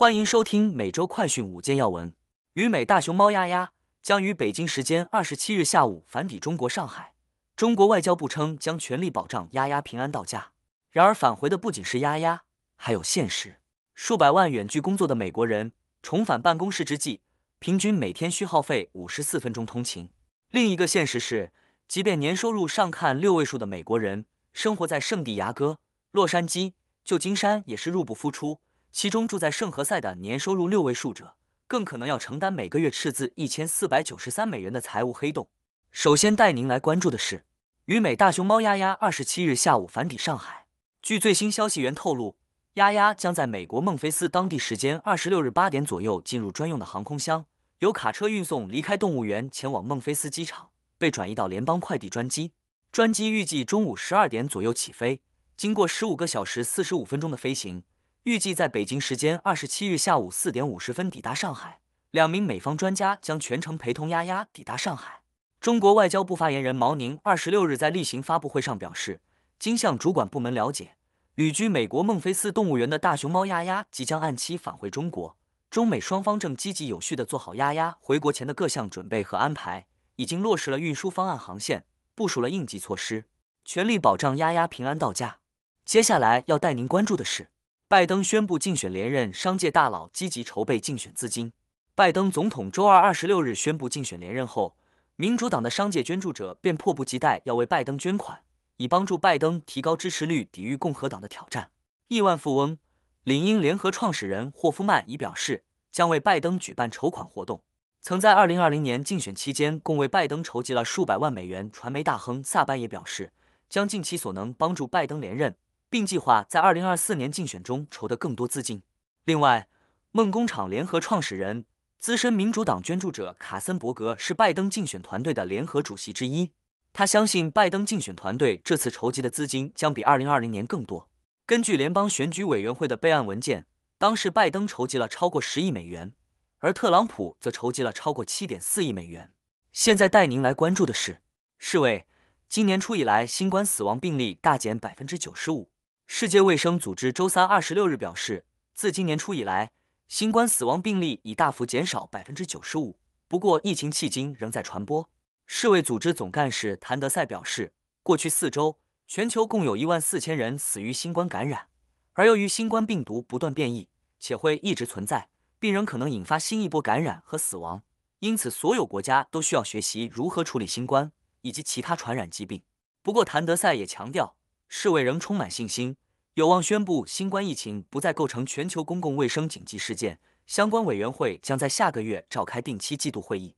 欢迎收听每周快讯五件要闻。旅美大熊猫丫丫将于北京时间二十七日下午返抵中国上海。中国外交部称将全力保障丫丫平安到家。然而返回的不仅是丫丫，还有现实。数百万远距工作的美国人重返办公室之际，平均每天需耗费五十四分钟通勤。另一个现实是，即便年收入上看六位数的美国人，生活在圣地牙哥、洛杉矶、旧金山也是入不敷出。其中住在圣何塞的年收入六位数者，更可能要承担每个月赤字一千四百九十三美元的财务黑洞。首先带您来关注的是，与美大熊猫丫丫二十七日下午返抵上海。据最新消息源透露，丫丫将在美国孟菲斯当地时间二十六日八点左右进入专用的航空箱，由卡车运送离开动物园，前往孟菲斯机场，被转移到联邦快递专机。专机预计中午十二点左右起飞，经过十五个小时四十五分钟的飞行。预计在北京时间二十七日下午四点五十分抵达上海，两名美方专家将全程陪同丫丫抵达上海。中国外交部发言人毛宁二十六日在例行发布会上表示，经向主管部门了解，旅居美国孟菲斯动物园的大熊猫丫丫即将按期返回中国。中美双方正积极有序地做好丫丫回国前的各项准备和安排，已经落实了运输方案航线，部署了应急措施，全力保障丫丫平安到家。接下来要带您关注的是。拜登宣布竞选连任，商界大佬积极筹备竞选资金。拜登总统周二二十六日宣布竞选连任后，民主党的商界捐助者便迫不及待要为拜登捐款，以帮助拜登提高支持率，抵御共和党的挑战。亿万富翁领英联合创始人霍夫曼已表示，将为拜登举办筹款活动。曾在二零二零年竞选期间共为拜登筹集了数百万美元，传媒大亨萨班也表示，将尽其所能帮助拜登连任。并计划在二零二四年竞选中筹得更多资金。另外，梦工厂联合创始人、资深民主党捐助者卡森伯格是拜登竞选团队的联合主席之一。他相信拜登竞选团队这次筹集的资金将比二零二零年更多。根据联邦选举委员会的备案文件，当时拜登筹集了超过十亿美元，而特朗普则筹集了超过七点四亿美元。现在带您来关注的是，世卫今年初以来新冠死亡病例大减百分之九十五。世界卫生组织周三二十六日表示，自今年初以来，新冠死亡病例已大幅减少百分之九十五。不过，疫情迄今仍在传播。世卫组织总干事谭德赛表示，过去四周，全球共有一万四千人死于新冠感染。而由于新冠病毒不断变异，且会一直存在，并仍可能引发新一波感染和死亡，因此所有国家都需要学习如何处理新冠以及其他传染疾病。不过，谭德赛也强调。世卫仍充满信心，有望宣布新冠疫情不再构成全球公共卫生紧急事件。相关委员会将在下个月召开定期季度会议。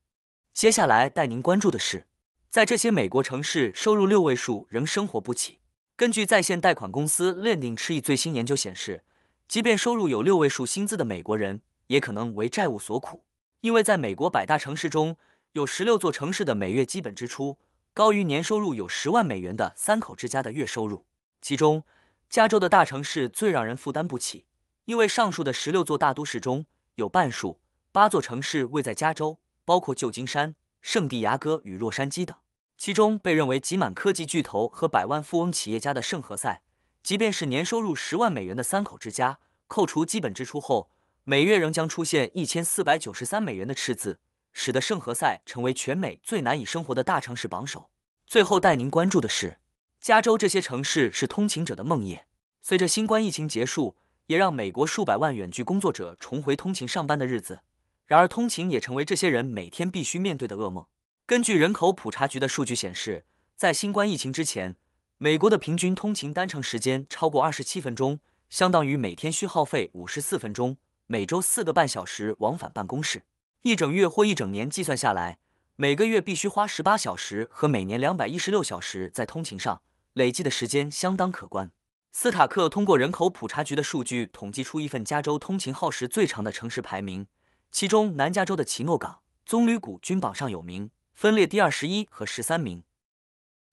接下来带您关注的是，在这些美国城市，收入六位数仍生活不起。根据在线贷款公司 Lending Tree 最新研究显示，即便收入有六位数薪资的美国人，也可能为债务所苦，因为在美国百大城市中有十六座城市的每月基本支出。高于年收入有十万美元的三口之家的月收入，其中加州的大城市最让人负担不起，因为上述的十六座大都市中有半数八座城市位在加州，包括旧金山、圣地亚哥与洛杉矶等。其中被认为挤满科技巨头和百万富翁企业家的圣何塞，即便是年收入十万美元的三口之家，扣除基本支出后，每月仍将出现一千四百九十三美元的赤字。使得圣何塞成为全美最难以生活的大城市榜首。最后带您关注的是，加州这些城市是通勤者的梦魇。随着新冠疫情结束，也让美国数百万远距工作者重回通勤上班的日子。然而，通勤也成为这些人每天必须面对的噩梦。根据人口普查局的数据显示，在新冠疫情之前，美国的平均通勤单程时间超过二十七分钟，相当于每天需耗费五十四分钟，每周四个半小时往返办公室。一整月或一整年计算下来，每个月必须花十八小时和每年两百一十六小时在通勤上，累计的时间相当可观。斯塔克通过人口普查局的数据统计出一份加州通勤耗时最长的城市排名，其中南加州的奇诺港、棕榈谷均榜上有名，分列第二十一和十三名。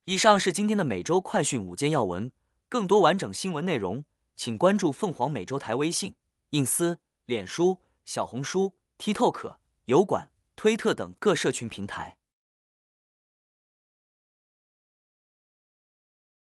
以上是今天的每周快讯五件要闻，更多完整新闻内容，请关注凤凰美洲台微信、隐私、脸书、小红书、TikTok。油管、推特等各社群平台。